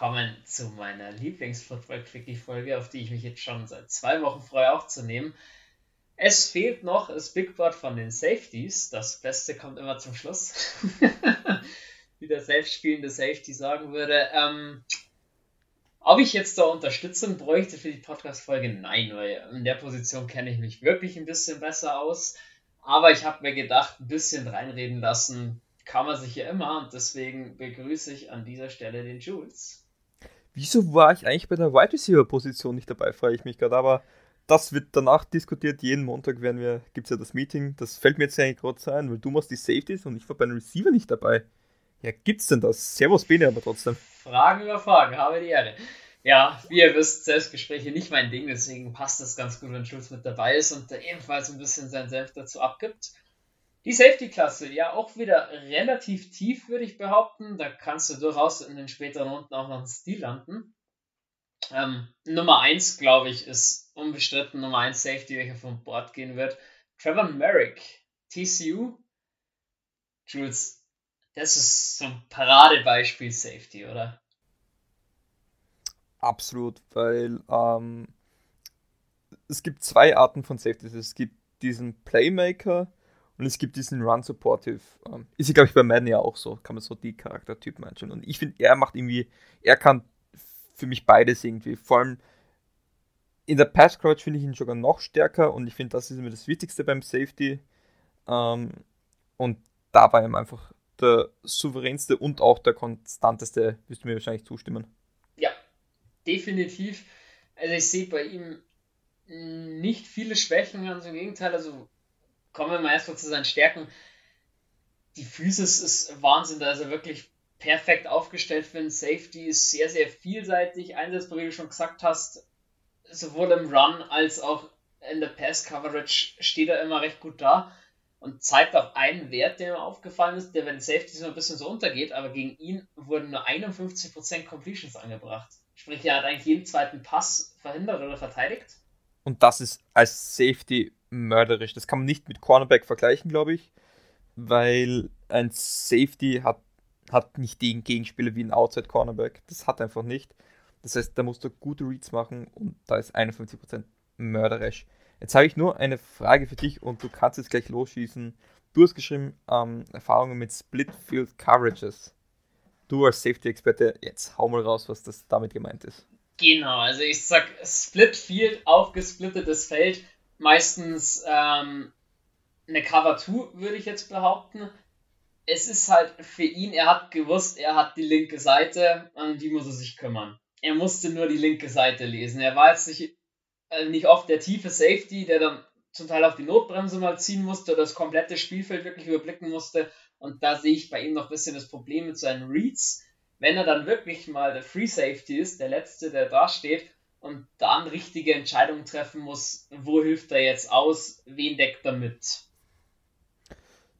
willkommen zu meiner Lieblings-Football-Quickie-Folge, auf die ich mich jetzt schon seit zwei Wochen freue aufzunehmen. Es fehlt noch das Big Board von den Safeties. Das Beste kommt immer zum Schluss. Wie der selbstspielende Safety sagen würde. Ähm, ob ich jetzt da Unterstützung bräuchte für die Podcast-Folge? Nein, weil in der Position kenne ich mich wirklich ein bisschen besser aus. Aber ich habe mir gedacht, ein bisschen reinreden lassen kann man sich ja immer und deswegen begrüße ich an dieser Stelle den Jules. Wieso war ich eigentlich bei der Wide Receiver Position nicht dabei, frage ich mich gerade, aber das wird danach diskutiert. Jeden Montag werden wir, gibt es ja das Meeting. Das fällt mir jetzt eigentlich gerade ein, weil du machst die Safeties und ich war bei den Receiver nicht dabei. Ja, gibt's denn das? Servus Bene aber trotzdem. Fragen über Fragen, habe die Ehre. Ja, wie ihr wisst, Selbstgespräche nicht mein Ding, deswegen passt das ganz gut, wenn Schulz mit dabei ist und der ebenfalls ein bisschen sein Selbst dazu abgibt. Die Safety-Klasse, ja auch wieder relativ tief, würde ich behaupten. Da kannst du durchaus in den späteren Runden auch noch einen Stil landen. Ähm, Nummer 1, glaube ich, ist unbestritten Nummer 1 Safety, welcher vom Board gehen wird. Trevor Merrick, TCU. Jules, das ist so ein Paradebeispiel Safety, oder? Absolut, weil ähm, es gibt zwei Arten von Safeties. Es gibt diesen Playmaker, und es gibt diesen Run Supportive. Ähm, ist ja, glaube ich, bei Madden ja auch so. Kann man so die Charaktertypen einstellen. Und ich finde, er macht irgendwie, er kann für mich beides irgendwie. Vor allem in der Pass Crouch finde ich ihn sogar noch stärker und ich finde, das ist immer das Wichtigste beim Safety. Ähm, und da war ihm einfach der souveränste und auch der konstanteste, wirst du mir wahrscheinlich zustimmen. Ja, definitiv. Also ich sehe bei ihm nicht viele Schwächen, ganz im Gegenteil. Also kommen wir mal erstmal zu seinen Stärken. Die Physis ist Wahnsinn, da ist er wirklich perfekt aufgestellt für einen Safety, ist sehr, sehr vielseitig einsetzbar, wie du schon gesagt hast. Sowohl im Run als auch in der Pass-Coverage steht er immer recht gut da und zeigt auch einen Wert, der mir aufgefallen ist, der den Safeties immer ein bisschen so untergeht, aber gegen ihn wurden nur 51% Completions angebracht. Sprich, er hat eigentlich jeden zweiten Pass verhindert oder verteidigt. Und das ist als Safety mörderisch. Das kann man nicht mit Cornerback vergleichen, glaube ich, weil ein Safety hat, hat nicht den Gegenspieler wie ein Outside Cornerback. Das hat einfach nicht. Das heißt, da musst du gute Reads machen und da ist 51% mörderisch. Jetzt habe ich nur eine Frage für dich und du kannst jetzt gleich losschießen. Du hast geschrieben, ähm, Erfahrungen mit Split Field Coverages. Du als Safety-Experte, jetzt hau mal raus, was das damit gemeint ist. Genau, also ich sag Split Field, aufgesplittetes Feld meistens ähm, eine Cover 2, würde ich jetzt behaupten. Es ist halt für ihn, er hat gewusst, er hat die linke Seite, an die muss er sich kümmern. Er musste nur die linke Seite lesen. Er war jetzt nicht, äh, nicht oft der tiefe Safety, der dann zum Teil auf die Notbremse mal ziehen musste oder das komplette Spielfeld wirklich überblicken musste. Und da sehe ich bei ihm noch ein bisschen das Problem mit seinen Reads. Wenn er dann wirklich mal der Free Safety ist, der letzte, der da steht, und dann richtige Entscheidungen treffen muss, wo hilft er jetzt aus, wen deckt er mit.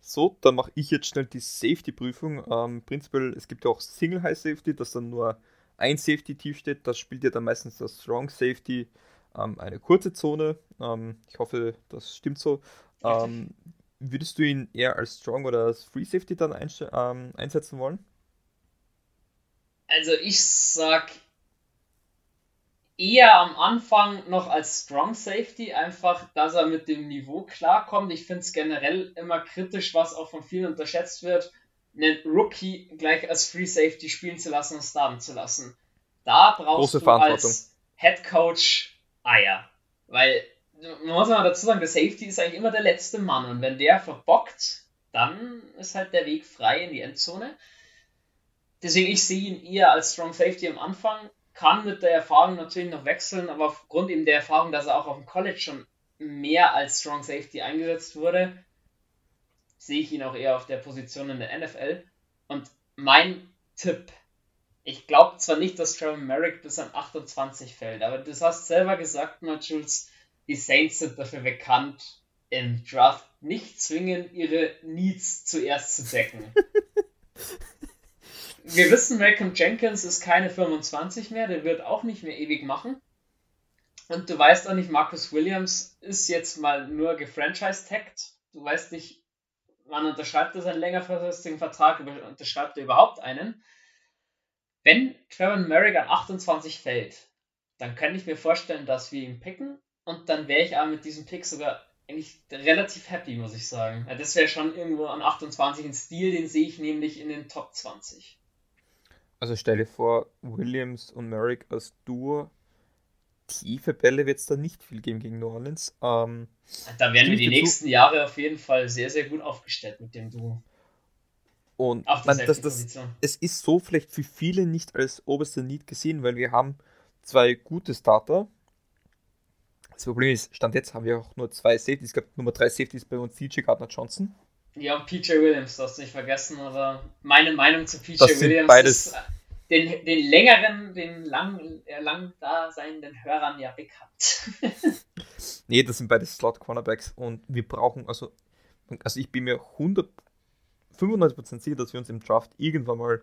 So, dann mache ich jetzt schnell die Safety-Prüfung. Ähm, prinzipiell, es gibt ja auch Single High Safety, dass dann nur ein Safety tief steht. Das spielt ja dann meistens das Strong Safety, ähm, eine kurze Zone. Ähm, ich hoffe, das stimmt so. Ähm, würdest du ihn eher als Strong oder als Free Safety dann ähm, einsetzen wollen? Also ich sag eher am Anfang noch als Strong Safety, einfach, dass er mit dem Niveau klarkommt. Ich finde es generell immer kritisch, was auch von vielen unterschätzt wird, einen Rookie gleich als Free Safety spielen zu lassen und starten zu lassen. Da brauchst Große du als Head Coach Eier. Weil, man muss mal dazu sagen, der Safety ist eigentlich immer der letzte Mann und wenn der verbockt, dann ist halt der Weg frei in die Endzone. Deswegen, ich sehe ihn eher als Strong Safety am Anfang kann mit der Erfahrung natürlich noch wechseln, aber aufgrund eben der Erfahrung, dass er auch auf dem College schon mehr als Strong Safety eingesetzt wurde, sehe ich ihn auch eher auf der Position in der NFL. Und mein Tipp, ich glaube zwar nicht, dass Trevor Merrick bis an 28 fällt, aber du hast selber gesagt, mal Jules, die Saints sind dafür bekannt, im Draft nicht zwingend ihre Needs zuerst zu decken. wir wissen, Malcolm Jenkins ist keine 25 mehr, der wird auch nicht mehr ewig machen. Und du weißt auch nicht, Marcus Williams ist jetzt mal nur gefranchise-tagged. Du weißt nicht, wann unterschreibt er seinen längerfristigen Vertrag, unterschreibt er überhaupt einen. Wenn Trevor Merrick an 28 fällt, dann könnte ich mir vorstellen, dass wir ihn picken und dann wäre ich aber mit diesem Pick sogar eigentlich relativ happy, muss ich sagen. Das wäre schon irgendwo an 28 ein Stil, den sehe ich nämlich in den Top 20. Also stelle vor, Williams und Merrick als Duo. Tiefe Bälle wird es da nicht viel geben gegen New Orleans. Ähm, da werden wir die nächsten Jahre auf jeden Fall sehr, sehr gut aufgestellt mit dem Duo. Und man, das, das, es ist so vielleicht für viele nicht als oberster Need gesehen, weil wir haben zwei gute Starter. Das Problem ist, Stand jetzt haben wir auch nur zwei Safeties. Ich glaube, Nummer drei Safeties bei uns CJ Gardner Johnson. Ja, und PJ Williams, das nicht vergessen, aber meine Meinung zu PJ Williams beides ist den, den längeren, den lang, äh, lang da seienden Hörern ja bekannt. nee, das sind beide Slot-Cornerbacks und wir brauchen, also, also ich bin mir 100 95% sicher, dass wir uns im Draft irgendwann mal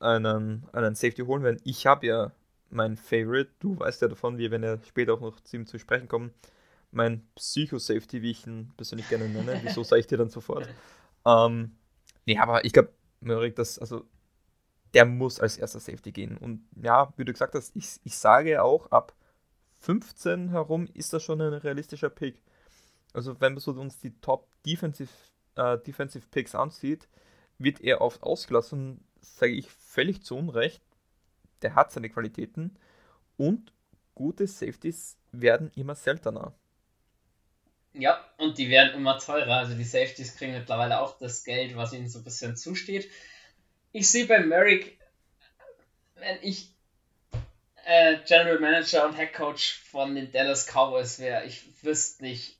einen, einen Safety holen werden. Ich habe ja mein Favorite, du weißt ja davon, wir werden ja später auch noch zu ihm zu sprechen kommen, mein Psycho-Safety, wie ich ihn persönlich gerne nenne. Wieso sage ich dir dann sofort? Ähm, nee, aber ich glaube, Mörik, das, also, der muss als erster Safety gehen. Und ja, wie du gesagt hast, ich, ich sage auch, ab 15 herum ist das schon ein realistischer Pick. Also, wenn wir so uns die Top Defensive äh, Defensive Picks ansieht, wird er oft ausgelassen, sage ich völlig zu Unrecht. Der hat seine Qualitäten und gute Safeties werden immer seltener. Ja, und die werden immer teurer. Also die Safeties kriegen mittlerweile auch das Geld, was ihnen so ein bisschen zusteht. Ich sehe bei Merrick, wenn ich äh, General Manager und Head Coach von den Dallas Cowboys wäre, ich wüsste nicht,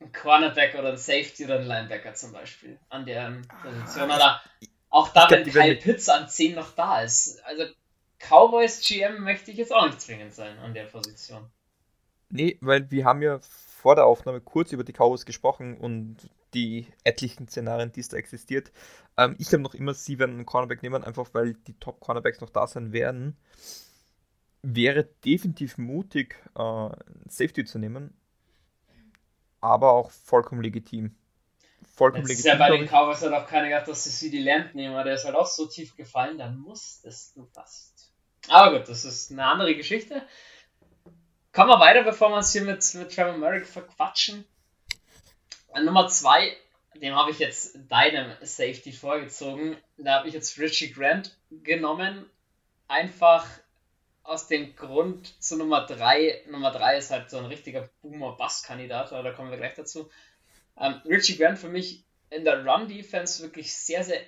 ein Cornerback oder ein Safety oder ein Linebacker zum Beispiel an der Position. Ah, oder auch da, wenn Kyle Pitts an 10 noch da ist. Also Cowboys GM möchte ich jetzt auch nicht zwingend sein an der Position. Nee, weil wir haben ja vor der Aufnahme kurz über die Cowboys gesprochen und die etlichen Szenarien, die es da existiert. Ähm, ich glaube noch immer, sie werden einen Cornerback nehmen, einfach weil die Top-Cornerbacks noch da sein werden. Wäre definitiv mutig, äh, Safety zu nehmen, aber auch vollkommen legitim. Vollkommen legitim. Ist ja bei den Cowboys hat auch keiner gedacht, dass sie die Lamp nehmen, aber der ist halt auch so tief gefallen, dann musstest du fast. Aber gut, das ist eine andere Geschichte. Kommen wir weiter, bevor wir uns hier mit, mit Trevor Merrick verquatschen. Nummer 2, dem habe ich jetzt deinem Safety vorgezogen. Da habe ich jetzt Richie Grant genommen. Einfach aus dem Grund zu Nummer 3. Nummer 3 ist halt so ein richtiger Boomer-Bass-Kandidat, da kommen wir gleich dazu. Ähm, Richie Grant für mich in der Run-Defense wirklich sehr, sehr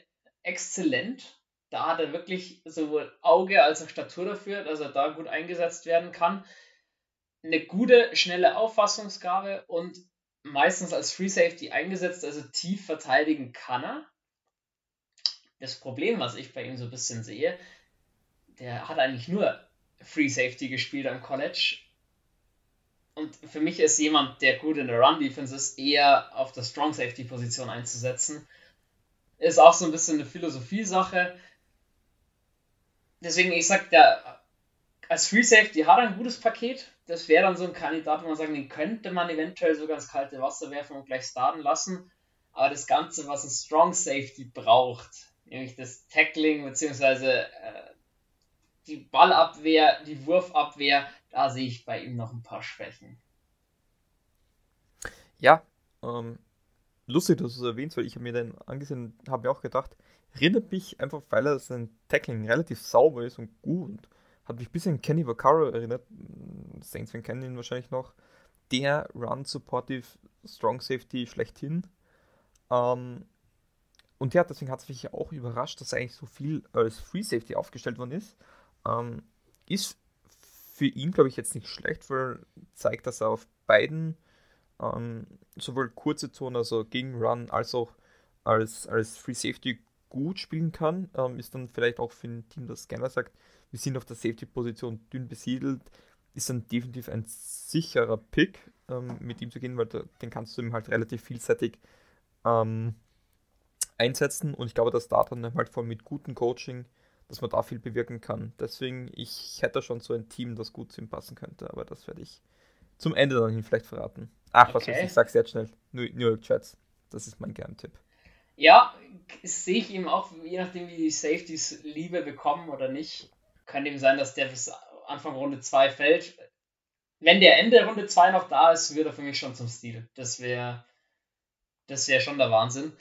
exzellent. Da hat er wirklich sowohl Auge als auch Statur dafür, dass er da gut eingesetzt werden kann. Eine gute, schnelle Auffassungsgabe und meistens als Free Safety eingesetzt, also tief verteidigen kann er. Das Problem, was ich bei ihm so ein bisschen sehe, der hat eigentlich nur Free Safety gespielt am College. Und für mich ist jemand, der gut in der Run-Defense ist, eher auf der Strong Safety-Position einzusetzen. Ist auch so ein bisschen eine Philosophie-Sache. Deswegen, ich sag, der als Free Safety hat er ein gutes Paket. Das wäre dann so ein Kandidat, wo man sagen, den könnte man eventuell sogar ins kalte Wasser werfen und gleich starten lassen. Aber das Ganze, was ein Strong Safety braucht, nämlich das Tackling bzw. Äh, die Ballabwehr, die Wurfabwehr, da sehe ich bei ihm noch ein paar Schwächen. Ja, ähm, lustig, dass du es erwähnst, weil ich mir den angesehen habe mir auch gedacht, erinnert mich einfach, weil er sein Tackling relativ sauber ist und gut. Hat mich ein bisschen Kenny Vaccaro erinnert. Saints-Fan kennen ihn wahrscheinlich noch. Der Run-Supportive Strong Safety schlechthin. Ähm, und ja, deswegen hat es mich auch überrascht, dass eigentlich so viel als Free Safety aufgestellt worden ist. Ähm, ist für ihn, glaube ich, jetzt nicht schlecht, weil zeigt, dass er auf beiden ähm, sowohl kurze Zonen, also gegen Run, als auch als, als Free Safety gut spielen kann. Ähm, ist dann vielleicht auch für ein Team, das gerne sagt, wir sind auf der Safety-Position dünn besiedelt, ist dann definitiv ein sicherer Pick, ähm, mit ihm zu gehen, weil den kannst du ihm halt relativ vielseitig ähm, einsetzen und ich glaube, dass da dann halt voll mit gutem Coaching dass man da viel bewirken kann. Deswegen, ich hätte schon so ein Team, das gut zu ihm passen könnte, aber das werde ich zum Ende dann vielleicht verraten. Ach, was okay. weiß ich, sag's jetzt schnell. New, New York Jets. Das ist mein Geheimtipp. Ja, sehe ich ihm auch, je nachdem, wie die Safeties Liebe bekommen oder nicht. Könnte ihm sein, dass der bis Anfang Runde 2 fällt. Wenn der Ende Runde 2 noch da ist, wird er für mich schon zum Stil. Das wäre das wäre schon der Wahnsinn.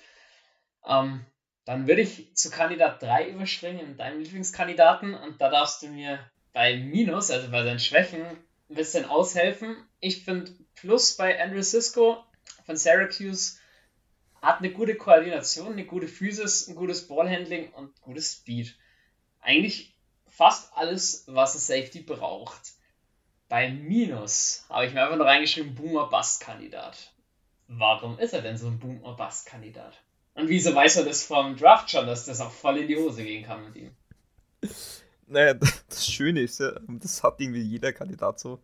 Ähm, dann würde ich zu Kandidat 3 überspringen, deinem Lieblingskandidaten. Und da darfst du mir bei Minus, also bei seinen Schwächen, ein bisschen aushelfen. Ich finde Plus bei Andrew Sisko von Syracuse hat eine gute Koordination, eine gute Physis, ein gutes Ballhandling und gutes Speed. Eigentlich fast alles, was ein Safety braucht. Bei Minus habe ich mir einfach nur reingeschrieben, Boomer Bust Kandidat. Warum ist er denn so ein Boomer Bust Kandidat? Und wieso weiß er das vom Draft schon, dass das auch voll in die Hose gehen kann mit ihm? Naja, das Schöne ist ja, das hat irgendwie jeder Kandidat so.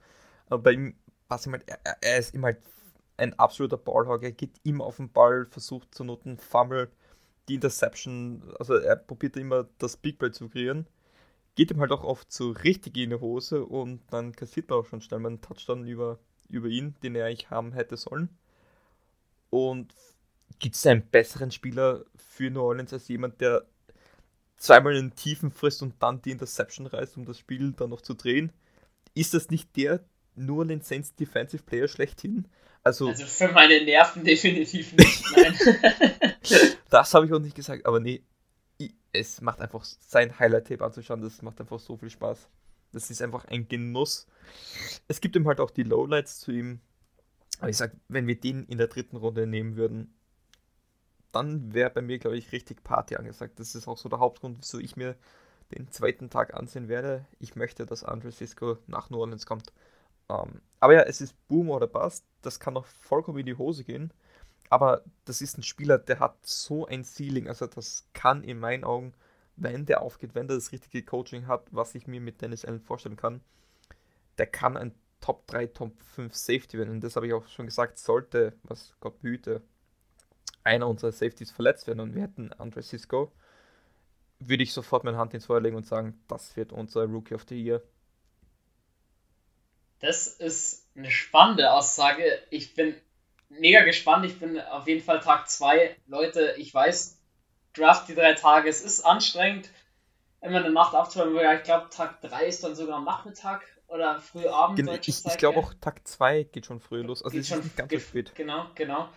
Aber bei ihm, was ich meine, er, er ist immer halt ein absoluter Ballhog. Er geht immer auf den Ball, versucht zu noten, Fumble, die Interception. Also er probiert immer das Big Play zu kreieren. Geht ihm halt auch oft so richtig in die Hose und dann kassiert man auch schon schnell mal einen Touchdown über, über ihn, den er eigentlich haben hätte sollen. Und gibt es einen besseren Spieler für New Orleans als jemand, der zweimal in den Tiefen frisst und dann die Interception reißt, um das Spiel dann noch zu drehen? Ist das nicht der New Orleans Saints Defensive Player schlechthin? Also, also für meine Nerven definitiv nicht, nein. das habe ich auch nicht gesagt, aber nee, es macht einfach sein Highlight-Tape anzuschauen, das macht einfach so viel Spaß. Das ist einfach ein Genuss. Es gibt ihm halt auch die Lowlights zu ihm. Aber ich sag, wenn wir den in der dritten Runde nehmen würden, dann wäre bei mir, glaube ich, richtig Party angesagt. Das ist auch so der Hauptgrund, wieso ich mir den zweiten Tag ansehen werde. Ich möchte, dass Andre Cisco nach New Orleans kommt. Ähm, aber ja, es ist Boom oder Bust. Das kann auch vollkommen in die Hose gehen. Aber das ist ein Spieler, der hat so ein Ceiling. Also das kann in meinen Augen, wenn der aufgeht, wenn der das richtige Coaching hat, was ich mir mit Dennis Allen vorstellen kann, der kann ein Top 3, Top 5 Safety werden. Und das habe ich auch schon gesagt, sollte, was Gott behüte, einer unserer Safeties verletzt werden und wir hätten Andre Cisco, würde ich sofort meine Hand ins Feuer legen und sagen, das wird unser Rookie of the Year. Das ist eine spannende Aussage. Ich bin mega gespannt. Ich bin auf jeden Fall Tag 2. Leute, ich weiß, Draft die drei Tage, es ist anstrengend, immer eine Nacht aufzuhören. Ich glaube, Tag 3 ist dann sogar am Nachmittag oder früh Abend. Gen ich, ich glaube auch Tag 2 geht schon früh los. Also geht es ist nicht ganz so spät. Genau, genau.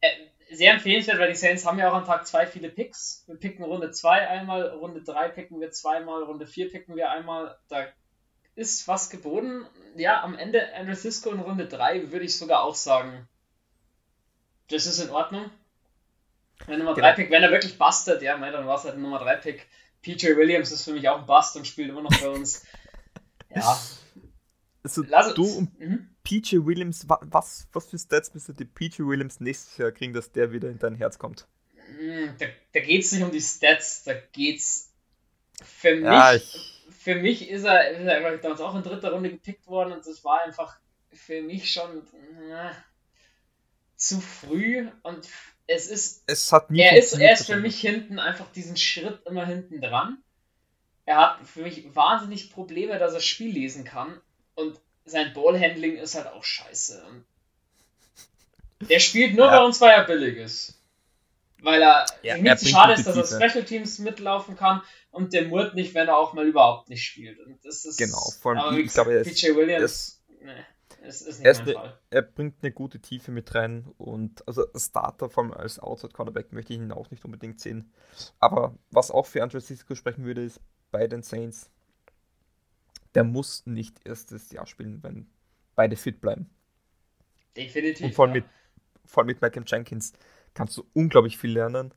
Äh, sehr empfehlenswert, weil die Saints haben ja auch an Tag 2 viele Picks. Wir picken Runde 2 einmal, Runde 3 picken wir zweimal, Runde 4 picken wir einmal. Da ist was geboten. Ja, am Ende Andrew Cisco in Runde 3 würde ich sogar auch sagen, das ist in Ordnung. Wenn Nummer 3 genau. Pick, wenn er wirklich bastet, ja, dann war es halt ein Nummer 3 Pick. PJ Williams ist für mich auch ein Bust und spielt immer noch bei uns. ja. Also, Lass du und mhm. PJ Williams, was, was für Stats müsste die PJ Williams nächstes Jahr kriegen, dass der wieder in dein Herz kommt? Mhm, da, da geht es nicht um die Stats, da geht's für mich. Ja, ich... Für mich ist er, ist er damals auch in dritter Runde gepickt worden und das war einfach für mich schon. Na, zu früh und es ist. Es hat nie er ist, er ist für mich hinten einfach diesen Schritt immer hinten dran. Er hat für mich wahnsinnig Probleme, dass er Spiel lesen kann und sein Ballhandling ist halt auch scheiße. Und er spielt nur ja. bei uns, weil er billig ist. Weil er ja, nicht so schade ist, dass er Special Teams mitlaufen kann und der Murt nicht, wenn er auch mal überhaupt nicht spielt. Und das ist, genau, vor allem, ich glaube, PJ Williams. Nee. Es ist nicht er, er bringt eine gute Tiefe mit rein und also Starter vor allem als Outside Cornerback möchte ich ihn auch nicht unbedingt sehen. Aber was auch für Andre Cisco sprechen würde, ist bei den Saints, der muss nicht erstes Jahr spielen, wenn beide fit bleiben. Definitiv. Und vor allem, ja. mit, vor allem mit Malcolm Jenkins kannst du unglaublich viel lernen.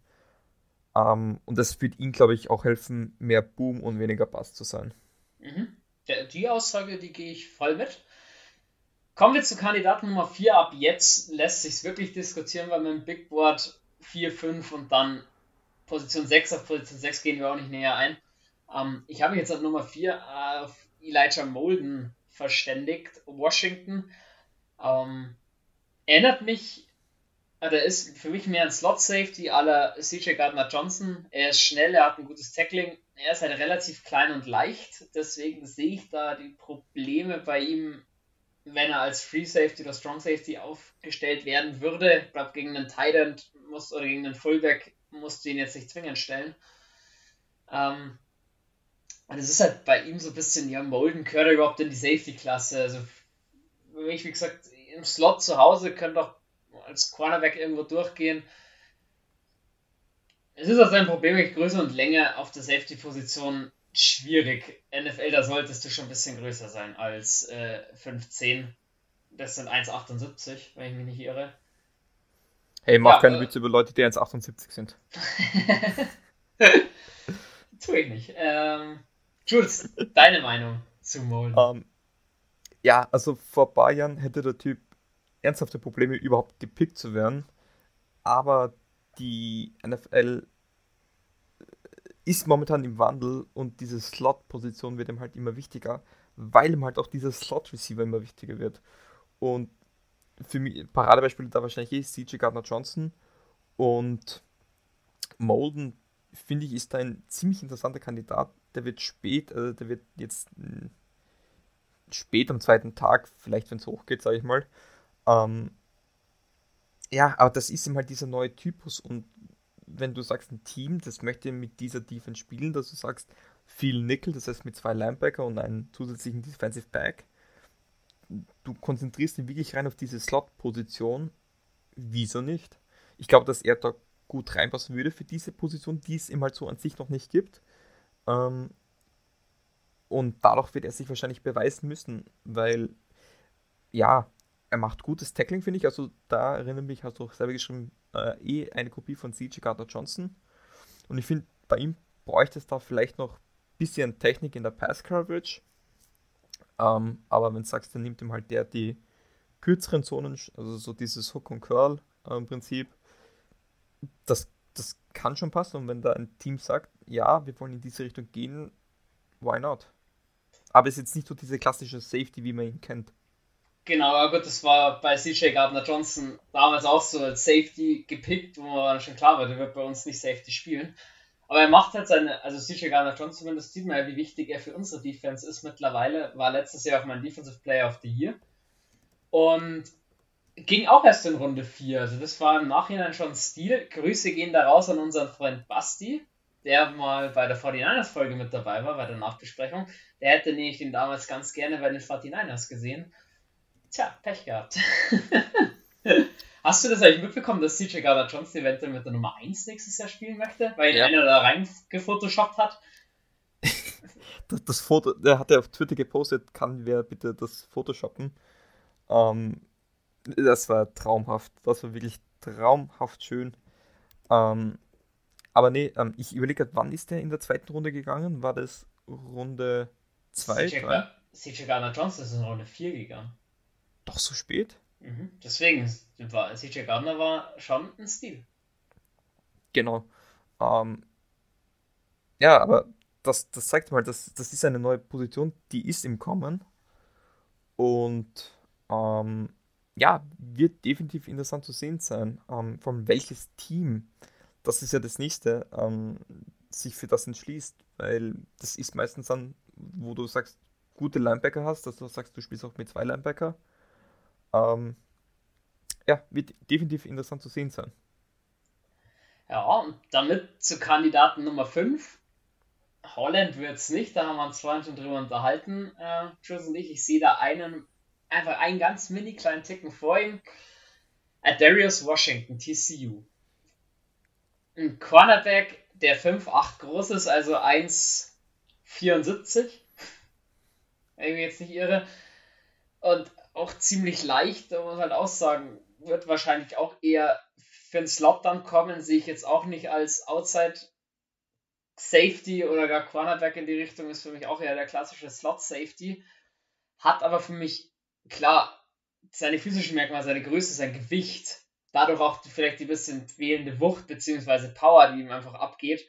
Um, ähm, und das wird ihm, glaube ich, auch helfen, mehr Boom und weniger Bass zu sein. Mhm. Die Aussage, die gehe ich voll mit. Kommen wir zu Kandidaten Nummer 4. Ab jetzt lässt sich wirklich diskutieren, weil mit Big Board 4, 5 und dann Position 6 auf Position 6 gehen wir auch nicht näher ein. Ähm, ich habe mich jetzt auf Nummer 4 auf Elijah Molden verständigt. Washington. Ähm, erinnert mich, oder ist für mich mehr ein Slot-Safety aller CJ Gardner-Johnson. Er ist schnell, er hat ein gutes Tackling. Er ist halt relativ klein und leicht. Deswegen sehe ich da die Probleme bei ihm wenn er als Free Safety oder Strong Safety aufgestellt werden würde. Ich glaube, gegen einen Titan musst oder gegen den Fullback musst du ihn jetzt nicht zwingend stellen. Ähm, und es ist halt bei ihm so ein bisschen, ja, Molden gehört er überhaupt in die Safety-Klasse. Also, für mich, wie gesagt, im Slot zu Hause könnte auch als Cornerback irgendwo durchgehen. Es ist also ein Problem mit Größe und Länge auf der Safety-Position schwierig. NFL, da solltest du schon ein bisschen größer sein als äh, 5'10. Das sind 1,78, wenn ich mich nicht irre. Hey, mach ja, keine äh, Witze über Leute, die 1,78 sind. Tue ich nicht. Ähm, Jules, deine Meinung zu Molden? Um, ähm, ja, also vor ein paar Jahren hätte der Typ ernsthafte Probleme, überhaupt gepickt zu werden. Aber die NFL ist momentan im Wandel und diese Slot-Position wird ihm halt immer wichtiger, weil ihm halt auch dieser Slot-Receiver immer wichtiger wird. Und für mich, Paradebeispiel da wahrscheinlich eh CJ Gardner Johnson und Molden, finde ich, ist da ein ziemlich interessanter Kandidat. Der wird spät, also der wird jetzt hm, spät am zweiten Tag, vielleicht wenn es hochgeht, sage ich mal. Ähm, ja, aber das ist ihm halt dieser neue Typus und wenn du sagst, ein Team, das möchte mit dieser Defense spielen, dass du sagst, viel Nickel, das heißt mit zwei Linebacker und einem zusätzlichen Defensive Back, du konzentrierst dich wirklich rein auf diese Slot-Position, wieso nicht? Ich glaube, dass er da gut reinpassen würde für diese Position, die es ihm halt so an sich noch nicht gibt. Ähm, und dadurch wird er sich wahrscheinlich beweisen müssen, weil, ja, er macht gutes Tackling, finde ich. Also da erinnere mich, hast du auch selber geschrieben, äh, eh eine Kopie von CJ Gardner Johnson. Und ich finde, bei ihm bräuchte es da vielleicht noch ein bisschen Technik in der Pass Coverage. Ähm, aber wenn du sagst, dann nimmt ihm halt der die kürzeren Zonen, also so dieses Hook und Curl äh, im Prinzip, das, das kann schon passen. Und wenn da ein Team sagt, ja, wir wollen in diese Richtung gehen, why not? Aber es ist jetzt nicht so diese klassische Safety, wie man ihn kennt. Genau, aber gut, das war bei CJ Gardner Johnson damals auch so als Safety gepickt, wo man schon klar war, der wird bei uns nicht Safety spielen. Aber er macht halt seine, also CJ Gardner Johnson zumindest sieht man ja, wie wichtig er für unsere Defense ist mittlerweile. War letztes Jahr auch mein Defensive Player of the Year. Und ging auch erst in Runde 4. Also das war im Nachhinein schon Stil. Grüße gehen da raus an unseren Freund Basti, der mal bei der 49ers Folge mit dabei war, bei der Nachbesprechung. Der hätte nämlich den damals ganz gerne bei den 49ers gesehen. Tja, Pech gehabt. Hast du das eigentlich mitbekommen, dass CJ Gardner Johnson eventuell mit der Nummer 1 nächstes Jahr spielen möchte? Weil ihn ja. einer da reingefotoshoppt hat? das, das, Foto, der hat ja auf Twitter gepostet, kann wer bitte das Photoshoppen. Ähm, das war traumhaft. Das war wirklich traumhaft schön. Ähm, aber nee, ähm, ich überlege wann ist der in der zweiten Runde gegangen? War das Runde 2? CJ Gardner Johnson ist in Runde 4 gegangen. Doch so spät? Mhm. Deswegen, war, CJ Gardner war schon ein Stil. Genau. Ähm, ja, aber das, das zeigt mal, dass das ist eine neue Position, die ist im Kommen. Und ähm, ja, wird definitiv interessant zu sehen sein, ähm, von welches Team, das ist ja das nächste, ähm, sich für das entschließt. Weil das ist meistens dann, wo du sagst, gute Linebacker hast, dass du sagst, du spielst auch mit zwei Linebacker ähm, ja, wird definitiv interessant zu sehen sein. Ja, und damit zu Kandidaten Nummer 5. Holland wird es nicht, da haben wir uns vorhin schon drüber unterhalten, äh, Jules und ich. Ich sehe da einen, einfach einen ganz mini kleinen Ticken vor ihm. Äh, Darius Washington, TCU. Ein Cornerback, der 5'8 groß ist, also 1,74. Wenn ich jetzt nicht irre. Und auch ziemlich leicht, da muss man halt auch sagen, wird wahrscheinlich auch eher für einen Slot dann kommen, sehe ich jetzt auch nicht als Outside Safety oder gar Cornerback in die Richtung, ist für mich auch eher der klassische Slot Safety. Hat aber für mich, klar, seine physischen Merkmale, seine Größe, sein Gewicht, dadurch auch vielleicht die bisschen fehlende Wucht bzw. Power, die ihm einfach abgeht,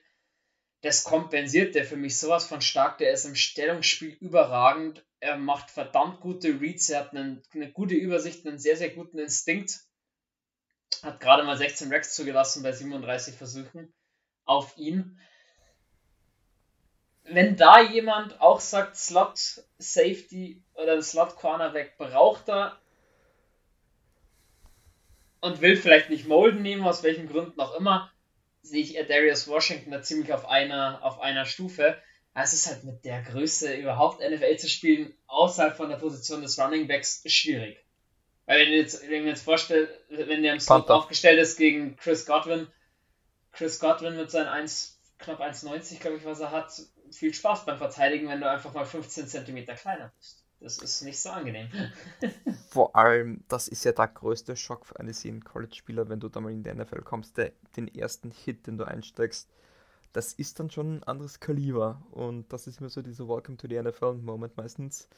das kompensiert der für mich sowas von stark. Der ist im Stellungsspiel überragend. Er macht verdammt gute Reads. Er hat einen, eine gute Übersicht, einen sehr, sehr guten Instinkt. Hat gerade mal 16 Racks zugelassen bei 37 Versuchen auf ihn. Wenn da jemand auch sagt, Slot Safety oder Slot Cornerback braucht er, und will vielleicht nicht Molden nehmen, aus welchen Gründen auch immer, sehe ich Darius Washington da ziemlich auf einer, auf einer Stufe. Es ist halt mit der Größe überhaupt NFL zu spielen, außerhalb von der Position des Running Backs, schwierig. Weil wenn du jetzt, wenn du jetzt vorstellst, wenn der im Slot aufgestellt ist gegen Chris Godwin, Chris Godwin mit seinen 1, knapp 1,90, glaube ich, was er hat, viel Spaß beim Verteidigen, wenn du einfach mal 15 cm kleiner bist. Das ist nicht so angenehm. Vor allem, das ist ja der größte Schock für einen College-Spieler, wenn du da mal in die NFL kommst, der, den ersten Hit, den du einsteigst, das ist dann schon ein anderes Kaliber. Und das ist immer so dieser Welcome to the NFL-Moment meistens.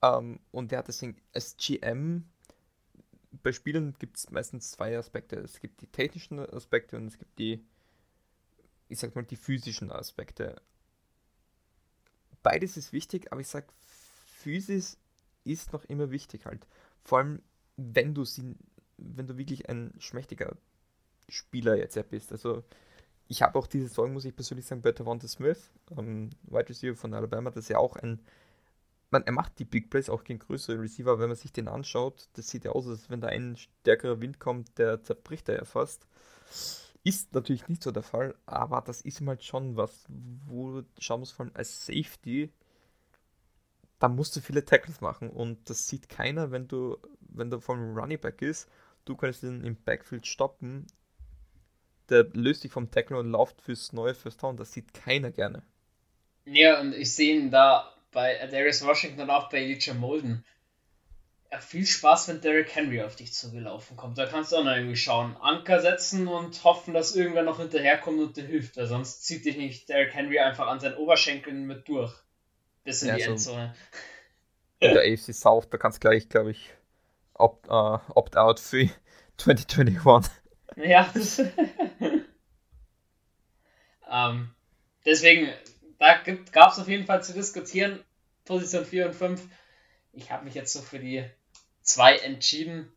Ähm, und ja, deswegen, als GM, bei Spielen gibt es meistens zwei Aspekte. Es gibt die technischen Aspekte und es gibt die, ich sag mal, die physischen Aspekte. Beides ist wichtig, aber ich sag, Physis ist noch immer wichtig halt. Vor allem, wenn du sie, wenn du wirklich ein schmächtiger Spieler jetzt bist. Also ich habe auch diese Sorgen, muss ich persönlich sagen, bei Devonta Smith, ähm, Wide Receiver von Alabama, das ist ja auch ein, man, er macht die Big Plays auch gegen größere Receiver, wenn man sich den anschaut, das sieht ja aus, als wenn da ein stärkerer Wind kommt, der zerbricht er ja fast. Ist natürlich nicht so der Fall, aber das ist halt schon was, wo du schauen musst, vor allem als Safety, da musst du viele Tackles machen und das sieht keiner, wenn du, wenn du vom Running Back ist, du kannst ihn im Backfield stoppen, der löst sich vom Tackle und läuft fürs neue First Down. Das sieht keiner gerne. Ja, und ich sehe ihn da bei Darius Washington und auch bei Elijah Molden. Ja, viel Spaß, wenn Derrick Henry auf dich zugelaufen kommt. Da kannst du auch noch irgendwie schauen. Anker setzen und hoffen, dass irgendwer noch hinterherkommt und dir hilft. Weil sonst zieht dich nicht Derrick Henry einfach an seinen Oberschenkeln mit durch. Bis in ja, die so Endzone. In der AFC South, da kannst du gleich, glaube ich, opt-out uh, opt für 2021. Ja. ähm, deswegen, da gab es auf jeden Fall zu diskutieren. Position 4 und 5. Ich habe mich jetzt so für die 2 entschieden.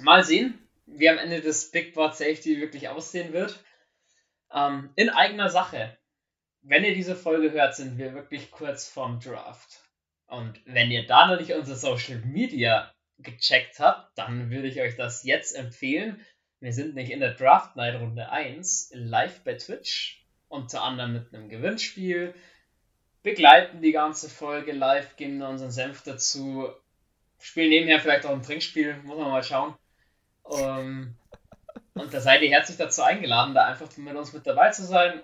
Mal sehen, wie am Ende des Big Board Safety wirklich aussehen wird. Ähm, in eigener Sache. Wenn ihr diese Folge hört, sind wir wirklich kurz vorm Draft. Und wenn ihr da noch nicht unser Social Media gecheckt habt, dann würde ich euch das jetzt empfehlen. Wir sind nicht in der Draft Night Runde 1 live bei Twitch, unter anderem mit einem Gewinnspiel, begleiten die ganze Folge live, geben unseren Senf dazu, spielen nebenher vielleicht auch ein Trinkspiel, muss man mal schauen. Um, ähm, und da seid ihr herzlich dazu eingeladen, da einfach mit uns mit dabei zu sein,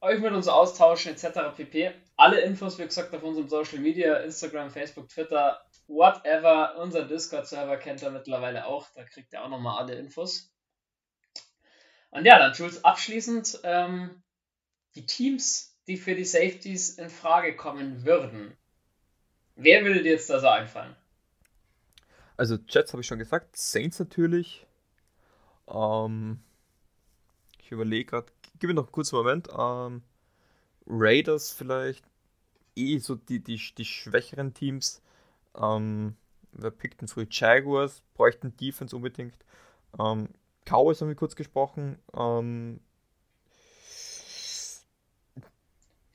euch mit uns austauschen etc. pp. Alle Infos, wie gesagt, auf unserem Social Media, Instagram, Facebook, Twitter, whatever. Unser Discord-Server kennt er mittlerweile auch. Da kriegt ihr auch nochmal alle Infos. Und ja, dann Jules, abschließend ähm, die Teams, die für die Safeties in Frage kommen würden. Wer würde dir jetzt da so einfallen? Also Jets habe ich schon gesagt, Saints natürlich. Ähm, ich überlege gerade, gib mir noch einen kurzen Moment. Ähm, Raiders vielleicht. Eh so die, die, die schwächeren Teams. Ähm, wer pickt denn früh? Jaguars bräuchten Defense unbedingt. Ähm, Cowboys haben wir kurz gesprochen. Ähm,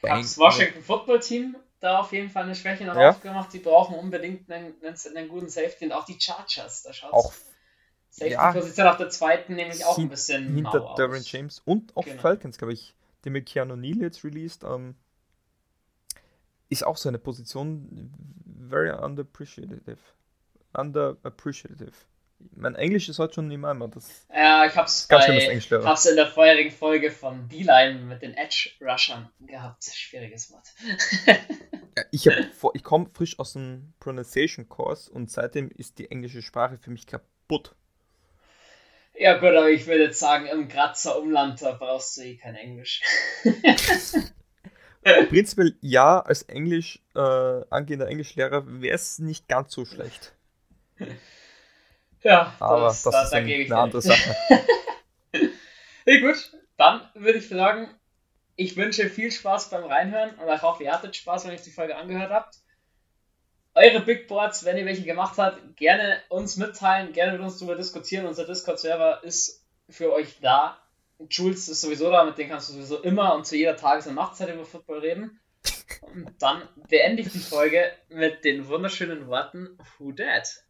das Washington Football Team da auf jeden Fall eine Schwäche noch ja. aufgemacht. Die brauchen unbedingt einen, einen, guten Safety und auch die Chargers. Da schaut auch Safety-Position ja, auf der zweiten nämlich auch ein bisschen hinter Derwin James und auch genau. Falcons, glaube ich, die mit Keanu Neal jetzt released. Ähm, ist auch so eine Position very underappreciative. Underappreciative. Mein Englisch ist heute schon immer einmal das. Ja, ich hab's, ganz bei, Englisch, hab's in der vorherigen Folge von D-Line mit den Edge-Rushern gehabt. Schwieriges Wort. ja, ich, ich komme frisch aus dem Pronunciation-Kurs und seitdem ist die englische Sprache für mich kaputt. Ja gut, aber ich würde jetzt sagen, im Grazer Umland, da brauchst du eh kein Englisch. Prinzipiell ja, als Englisch, äh, angehender Englischlehrer wäre es nicht ganz so schlecht. Ja, aber das, das da, ist da eine, eine andere Sache. hey, gut, dann würde ich sagen, ich wünsche viel Spaß beim Reinhören und ich hoffe, ihr hattet Spaß, wenn ihr die Folge angehört habt. Eure Big Boards, wenn ihr welche gemacht habt, gerne uns mitteilen, gerne mit uns darüber diskutieren. Unser Discord-Server ist für euch da. Jules ist sowieso da, mit dem kannst du sowieso immer und zu jeder Tages- und Nachtzeit über Football reden. Und dann beende ich die Folge mit den wunderschönen Worten Who Dat?